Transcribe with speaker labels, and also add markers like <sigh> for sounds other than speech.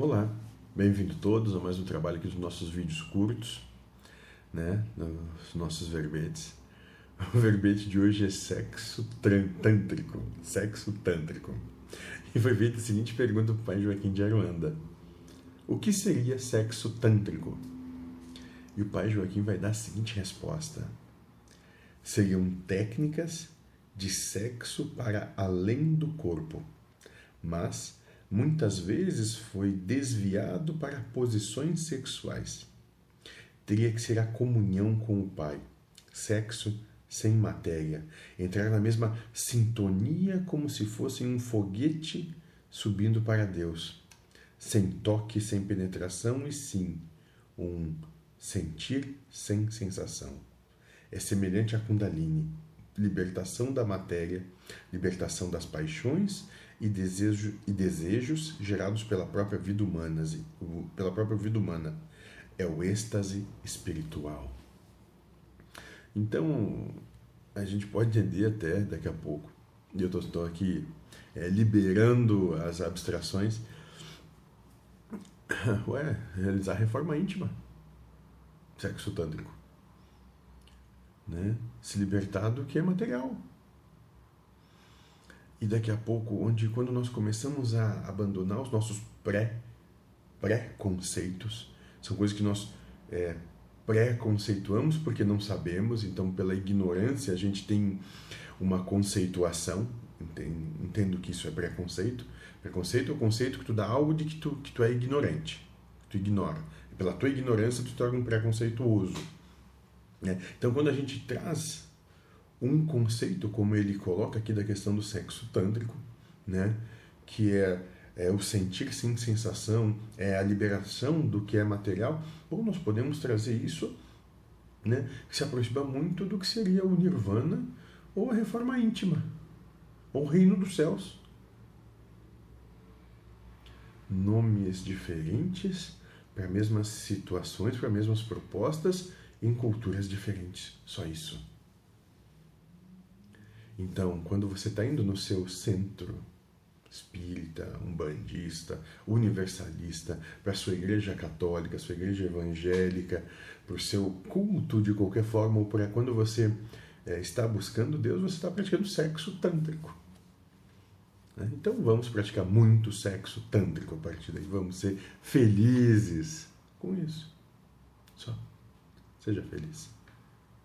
Speaker 1: Olá, bem-vindo todos a mais um trabalho aqui dos nossos vídeos curtos, né, nos nossos verbetes. <laughs> O verbete de hoje é sexo tântrico, sexo tântrico. E foi feita a seguinte pergunta para o pai Joaquim de Aruanda. O que seria sexo tântrico? E o pai Joaquim vai dar a seguinte resposta. Seriam técnicas de sexo para além do corpo, mas muitas vezes foi desviado para posições sexuais. Teria que ser a comunhão com o Pai, sexo sem matéria, entrar na mesma sintonia como se fosse um foguete subindo para Deus, sem toque, sem penetração e sim um sentir sem sensação. É semelhante a Kundalini, libertação da matéria, libertação das paixões e, desejo, e desejos gerados pela própria vida humana, pela própria vida humana. É o êxtase espiritual. Então, a gente pode entender até daqui a pouco, e eu estou aqui é, liberando as abstrações, <coughs> ué, realizar reforma íntima, sexo tântrico. Né? Se libertar do que é material. E daqui a pouco, onde quando nós começamos a abandonar os nossos pré pré-conceitos, são coisas que nós é, pré-conceituamos porque não sabemos, então pela ignorância a gente tem uma conceituação, entendo que isso é preconceito. Preconceito é o conceito que tu dá algo de que tu, que tu é ignorante, tu ignora. E pela tua ignorância tu torna um preconceituoso. Né? Então quando a gente traz um conceito, como ele coloca aqui da questão do sexo tântrico, né? que é, é o sentir sem sensação, é a liberação do que é material, ou nós podemos trazer isso né? que se aproxima muito do que seria o nirvana ou a reforma íntima, ou o reino dos céus. Nomes diferentes para mesmas situações, para mesmas propostas, em culturas diferentes. Só isso. Então, quando você está indo no seu centro espírita, umbandista, universalista, para sua igreja católica, sua igreja evangélica, para o seu culto de qualquer forma, ou para quando você é, está buscando Deus, você está praticando sexo tântrico. Né? Então vamos praticar muito sexo tântrico a partir daí. Vamos ser felizes com isso. Só. Seja feliz.